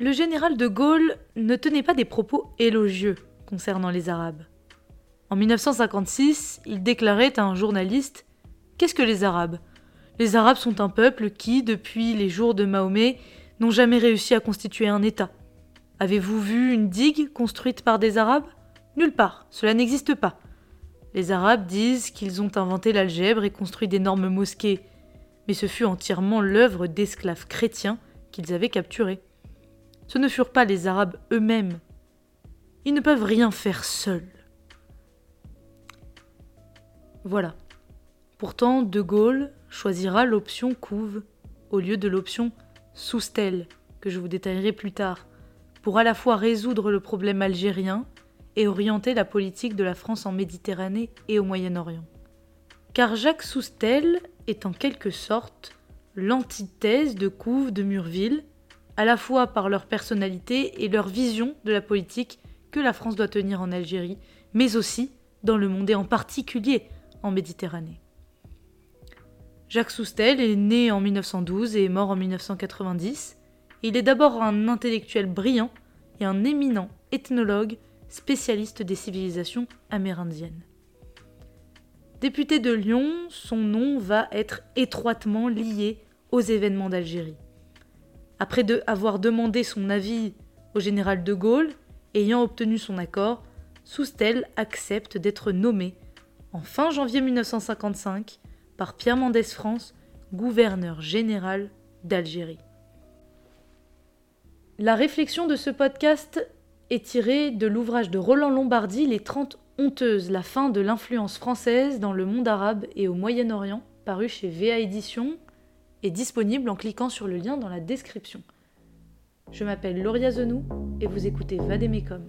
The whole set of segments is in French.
le général de Gaulle ne tenait pas des propos élogieux concernant les Arabes. En 1956, il déclarait à un journaliste Qu'est-ce que les Arabes? Les Arabes sont un peuple qui, depuis les jours de Mahomet, n'ont jamais réussi à constituer un État. Avez-vous vu une digue construite par des Arabes? Nulle part, cela n'existe pas. Les Arabes disent qu'ils ont inventé l'algèbre et construit d'énormes mosquées, mais ce fut entièrement l'œuvre d'esclaves chrétiens qu'ils avaient capturés. Ce ne furent pas les Arabes eux-mêmes. Ils ne peuvent rien faire seuls. Voilà. Pourtant, De Gaulle choisira l'option couve au lieu de l'option Soustel, que je vous détaillerai plus tard, pour à la fois résoudre le problème algérien et orienter la politique de la France en Méditerranée et au Moyen-Orient. Car Jacques Soustel est en quelque sorte l'antithèse de Couve de Murville, à la fois par leur personnalité et leur vision de la politique que la France doit tenir en Algérie, mais aussi dans le monde et en particulier en Méditerranée. Jacques Soustel est né en 1912 et est mort en 1990. Il est d'abord un intellectuel brillant et un éminent ethnologue spécialiste des civilisations amérindiennes. Député de Lyon, son nom va être étroitement lié aux événements d'Algérie. Après avoir demandé son avis au général de Gaulle, ayant obtenu son accord, Soustel accepte d'être nommé en fin janvier 1955 par Pierre Mendès France, gouverneur général d'Algérie. La réflexion de ce podcast est tirée de l'ouvrage de Roland Lombardi Les Trente Honteuses, la fin de l'influence française dans le monde arabe et au Moyen-Orient, paru chez VA Édition et disponible en cliquant sur le lien dans la description. Je m'appelle Lauria Zenou et vous écoutez Vadémécom.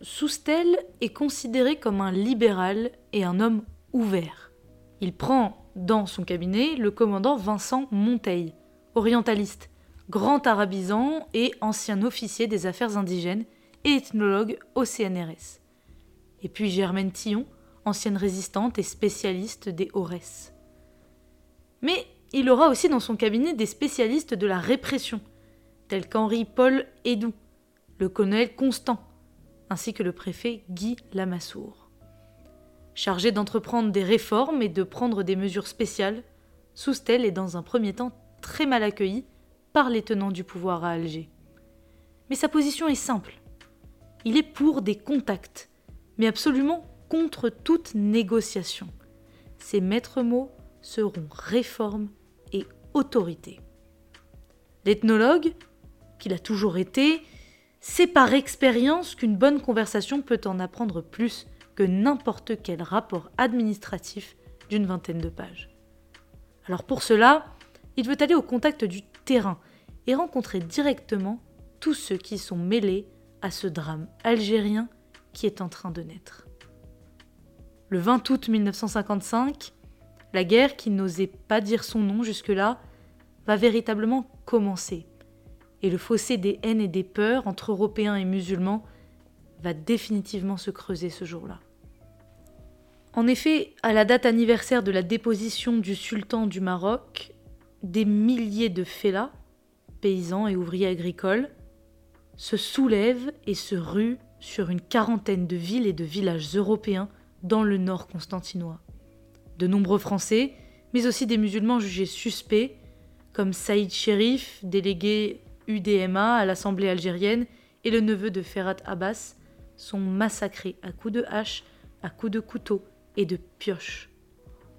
Soustel est considéré comme un libéral et un homme ouvert. Il prend dans son cabinet le commandant Vincent Monteil, orientaliste, grand arabisant et ancien officier des affaires indigènes et ethnologue au CNRS. Et puis Germaine Tillon, ancienne résistante et spécialiste des Aurès. Mais il aura aussi dans son cabinet des spécialistes de la répression, tels qu'Henri-Paul Hédou, le colonel Constant, ainsi que le préfet Guy Lamassoure. Chargé d'entreprendre des réformes et de prendre des mesures spéciales, Soustel est dans un premier temps très mal accueilli par les tenants du pouvoir à Alger. Mais sa position est simple. Il est pour des contacts, mais absolument contre toute négociation. Ses maîtres mots seront réforme et autorité. L'ethnologue, qu'il a toujours été, c'est par expérience qu'une bonne conversation peut en apprendre plus que n'importe quel rapport administratif d'une vingtaine de pages. Alors pour cela, il veut aller au contact du terrain et rencontrer directement tous ceux qui sont mêlés à ce drame algérien qui est en train de naître. Le 20 août 1955, la guerre qui n'osait pas dire son nom jusque-là va véritablement commencer et le fossé des haines et des peurs entre Européens et musulmans va définitivement se creuser ce jour-là. En effet, à la date anniversaire de la déposition du sultan du Maroc, des milliers de fellahs, paysans et ouvriers agricoles, se soulèvent et se ruent sur une quarantaine de villes et de villages européens dans le nord constantinois. De nombreux Français, mais aussi des musulmans jugés suspects, comme Saïd Sherif, délégué UDMA à l'Assemblée algérienne et le neveu de Ferhat Abbas sont massacrés à coups de hache, à coups de couteau et de pioche.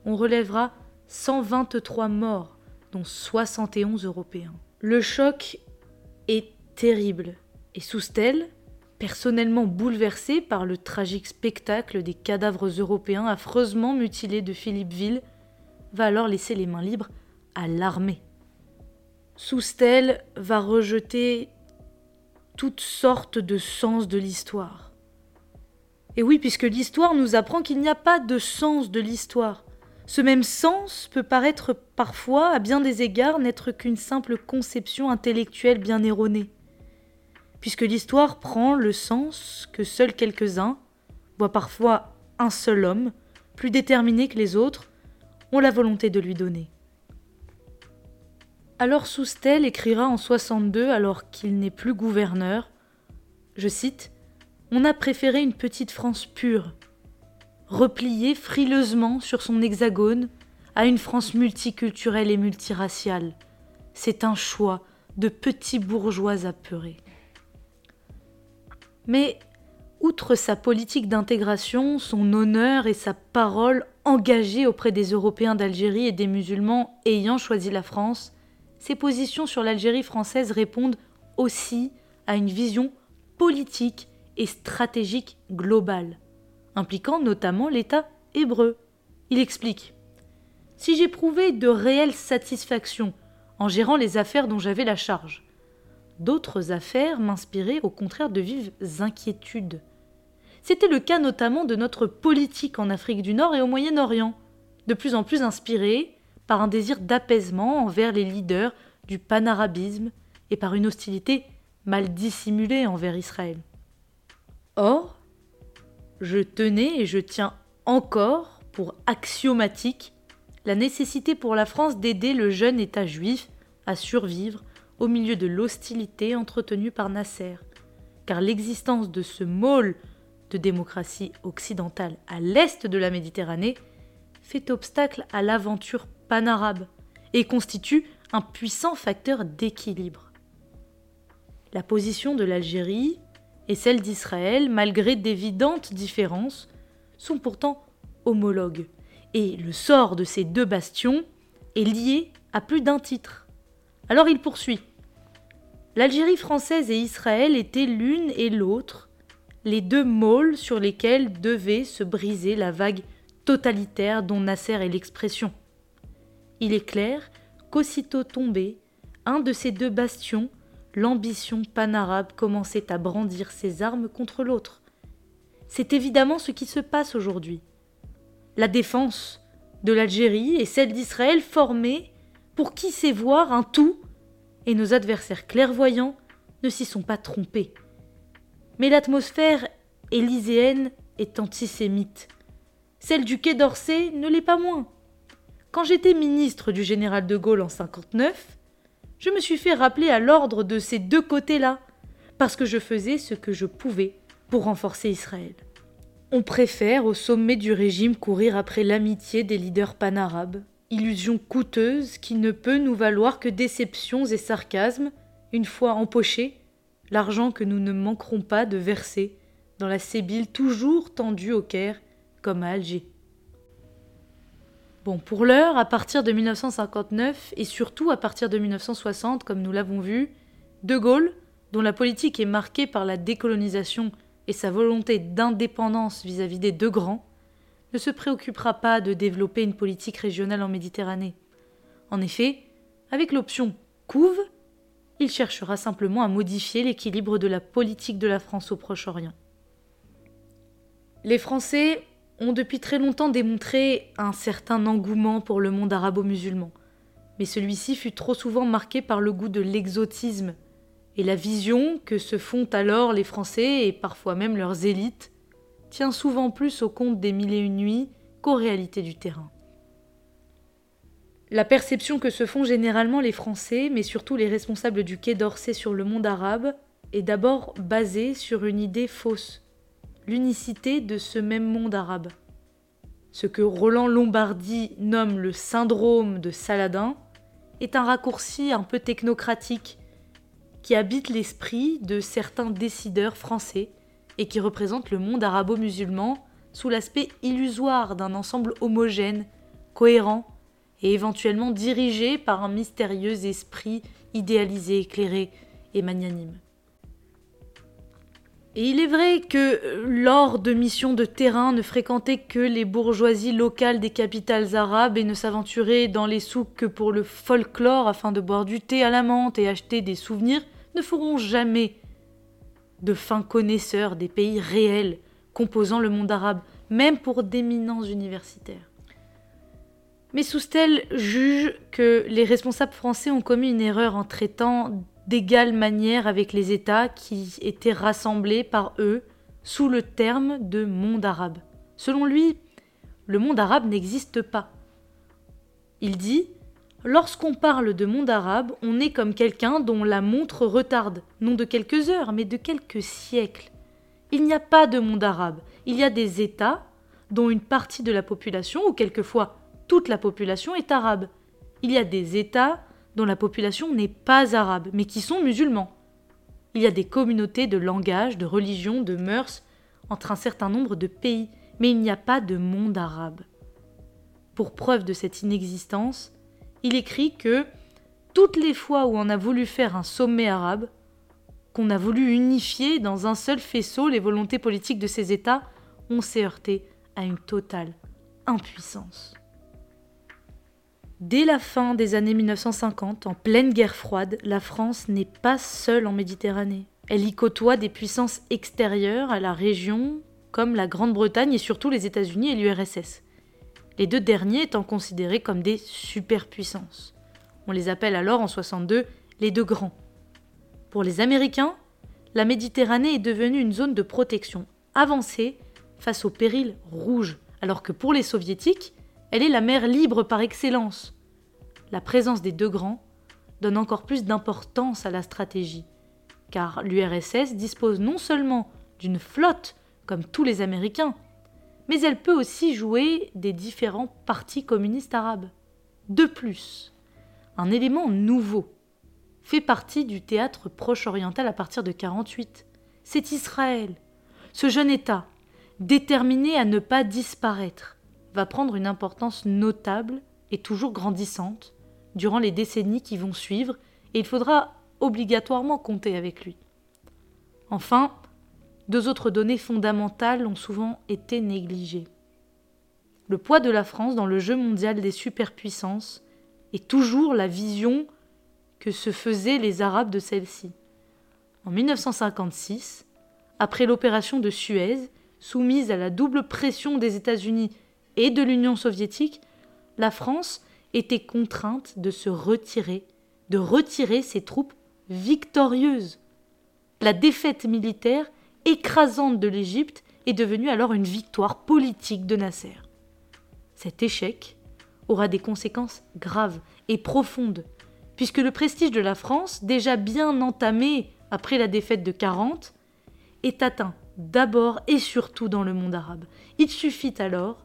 On relèvera 123 morts, dont 71 Européens. Le choc est terrible et Soustel, personnellement bouleversé par le tragique spectacle des cadavres européens affreusement mutilés de Philippeville, va alors laisser les mains libres à l'armée. Soustel va rejeter toutes sortes de sens de l'histoire. Et oui, puisque l'histoire nous apprend qu'il n'y a pas de sens de l'histoire. ce même sens peut paraître parfois, à bien des égards, n'être qu'une simple conception intellectuelle bien erronée, puisque l'histoire prend le sens que seuls quelques-uns, voient parfois un seul homme, plus déterminé que les autres, ont la volonté de lui donner. Alors Soustel écrira en 62, alors qu'il n'est plus gouverneur, je cite, On a préféré une petite France pure, repliée frileusement sur son hexagone, à une France multiculturelle et multiraciale. C'est un choix de petits bourgeois apeurés. Mais, outre sa politique d'intégration, son honneur et sa parole engagée auprès des Européens d'Algérie et des musulmans ayant choisi la France, ses positions sur l'Algérie française répondent aussi à une vision politique et stratégique globale, impliquant notamment l'État hébreu. Il explique Si j'éprouvais de réelles satisfactions en gérant les affaires dont j'avais la charge, d'autres affaires m'inspiraient au contraire de vives inquiétudes. C'était le cas notamment de notre politique en Afrique du Nord et au Moyen-Orient, de plus en plus inspirée par un désir d'apaisement envers les leaders du panarabisme et par une hostilité mal dissimulée envers Israël. Or, je tenais et je tiens encore pour axiomatique la nécessité pour la France d'aider le jeune État juif à survivre au milieu de l'hostilité entretenue par Nasser, car l'existence de ce môle de démocratie occidentale à l'est de la Méditerranée fait obstacle à l'aventure panarabe et constitue un puissant facteur d'équilibre. La position de l'Algérie et celle d'Israël, malgré d'évidentes différences, sont pourtant homologues, et le sort de ces deux bastions est lié à plus d'un titre. Alors il poursuit. L'Algérie française et Israël étaient l'une et l'autre les deux môles sur lesquels devait se briser la vague totalitaire dont Nasser est l'expression. Il est clair qu'aussitôt tombé, un de ces deux bastions, l'ambition panarabe commençait à brandir ses armes contre l'autre. C'est évidemment ce qui se passe aujourd'hui. La défense de l'Algérie et celle d'Israël formées pour qui sait voir un tout, et nos adversaires clairvoyants ne s'y sont pas trompés. Mais l'atmosphère élyséenne est antisémite. Celle du Quai d'Orsay ne l'est pas moins. Quand j'étais ministre du général de Gaulle en 59, je me suis fait rappeler à l'ordre de ces deux côtés-là, parce que je faisais ce que je pouvais pour renforcer Israël. On préfère au sommet du régime courir après l'amitié des leaders panarabes, illusion coûteuse qui ne peut nous valoir que déceptions et sarcasmes, une fois empoché, l'argent que nous ne manquerons pas de verser dans la sébile toujours tendue au Caire comme à Alger. Pour l'heure, à partir de 1959 et surtout à partir de 1960, comme nous l'avons vu, De Gaulle, dont la politique est marquée par la décolonisation et sa volonté d'indépendance vis-à-vis des deux grands, ne se préoccupera pas de développer une politique régionale en Méditerranée. En effet, avec l'option couve, il cherchera simplement à modifier l'équilibre de la politique de la France au Proche-Orient. Les Français ont depuis très longtemps démontré un certain engouement pour le monde arabo-musulman, mais celui-ci fut trop souvent marqué par le goût de l'exotisme et la vision que se font alors les Français et parfois même leurs élites tient souvent plus au compte des mille et une nuits qu'aux réalités du terrain. La perception que se font généralement les Français, mais surtout les responsables du Quai d'Orsay sur le monde arabe, est d'abord basée sur une idée fausse l'unicité de ce même monde arabe. Ce que Roland Lombardi nomme le syndrome de Saladin est un raccourci un peu technocratique qui habite l'esprit de certains décideurs français et qui représente le monde arabo-musulman sous l'aspect illusoire d'un ensemble homogène, cohérent et éventuellement dirigé par un mystérieux esprit idéalisé, éclairé et magnanime. Et il est vrai que euh, lors de missions de terrain ne fréquenter que les bourgeoisies locales des capitales arabes et ne s'aventurer dans les souks que pour le folklore afin de boire du thé à la menthe et acheter des souvenirs ne feront jamais de fins connaisseurs des pays réels composant le monde arabe, même pour d'éminents universitaires. Mais Soustel juge que les responsables français ont commis une erreur en traitant d'égale manière avec les États qui étaient rassemblés par eux sous le terme de monde arabe. Selon lui, le monde arabe n'existe pas. Il dit Lorsqu'on parle de monde arabe, on est comme quelqu'un dont la montre retarde, non de quelques heures, mais de quelques siècles. Il n'y a pas de monde arabe, il y a des États dont une partie de la population, ou quelquefois toute la population est arabe. Il y a des États dont la population n'est pas arabe, mais qui sont musulmans. Il y a des communautés de langage, de religion, de mœurs entre un certain nombre de pays, mais il n'y a pas de monde arabe. Pour preuve de cette inexistence, il écrit que toutes les fois où on a voulu faire un sommet arabe, qu'on a voulu unifier dans un seul faisceau les volontés politiques de ces États, on s'est heurté à une totale impuissance. Dès la fin des années 1950, en pleine guerre froide, la France n'est pas seule en Méditerranée. Elle y côtoie des puissances extérieures à la région, comme la Grande-Bretagne et surtout les États-Unis et l'URSS. Les deux derniers étant considérés comme des superpuissances. On les appelle alors en 62 les deux grands. Pour les Américains, la Méditerranée est devenue une zone de protection avancée face aux périls rouges, alors que pour les Soviétiques, elle est la mer libre par excellence. La présence des deux grands donne encore plus d'importance à la stratégie, car l'URSS dispose non seulement d'une flotte comme tous les Américains, mais elle peut aussi jouer des différents partis communistes arabes. De plus, un élément nouveau fait partie du théâtre proche-oriental à partir de 48. C'est Israël, ce jeune État, déterminé à ne pas disparaître, va prendre une importance notable et toujours grandissante durant les décennies qui vont suivre, et il faudra obligatoirement compter avec lui. Enfin, deux autres données fondamentales ont souvent été négligées. Le poids de la France dans le jeu mondial des superpuissances est toujours la vision que se faisaient les Arabes de celle-ci. En 1956, après l'opération de Suez, soumise à la double pression des États-Unis et de l'Union soviétique, la France était contrainte de se retirer, de retirer ses troupes victorieuses. La défaite militaire écrasante de l'Égypte est devenue alors une victoire politique de Nasser. Cet échec aura des conséquences graves et profondes, puisque le prestige de la France, déjà bien entamé après la défaite de 40, est atteint d'abord et surtout dans le monde arabe. Il suffit alors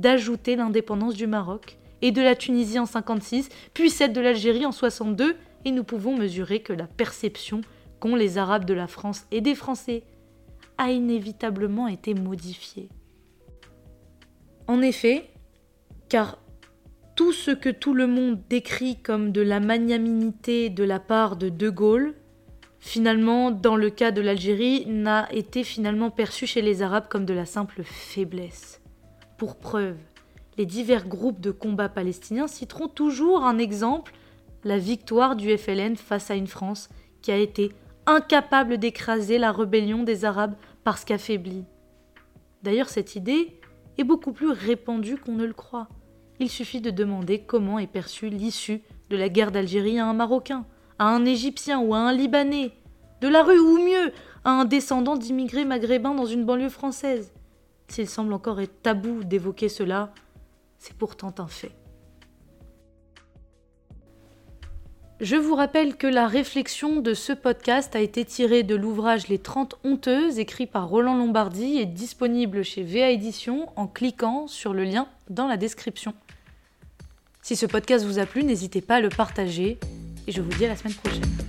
d'ajouter l'indépendance du Maroc et de la Tunisie en 56, puis celle de l'Algérie en 62, et nous pouvons mesurer que la perception qu'ont les Arabes de la France et des Français a inévitablement été modifiée. En effet, car tout ce que tout le monde décrit comme de la magnanimité de la part de De Gaulle, finalement, dans le cas de l'Algérie, n'a été finalement perçu chez les Arabes comme de la simple faiblesse. Pour preuve, les divers groupes de combat palestiniens citeront toujours un exemple, la victoire du FLN face à une France qui a été incapable d'écraser la rébellion des Arabes parce qu'affaiblie. D'ailleurs, cette idée est beaucoup plus répandue qu'on ne le croit. Il suffit de demander comment est perçue l'issue de la guerre d'Algérie à un Marocain, à un Égyptien ou à un Libanais, de la rue ou mieux, à un descendant d'immigrés maghrébins dans une banlieue française. S'il semble encore être tabou d'évoquer cela, c'est pourtant un fait. Je vous rappelle que la réflexion de ce podcast a été tirée de l'ouvrage Les 30 honteuses écrit par Roland Lombardi et disponible chez VA Édition en cliquant sur le lien dans la description. Si ce podcast vous a plu, n'hésitez pas à le partager et je vous dis à la semaine prochaine.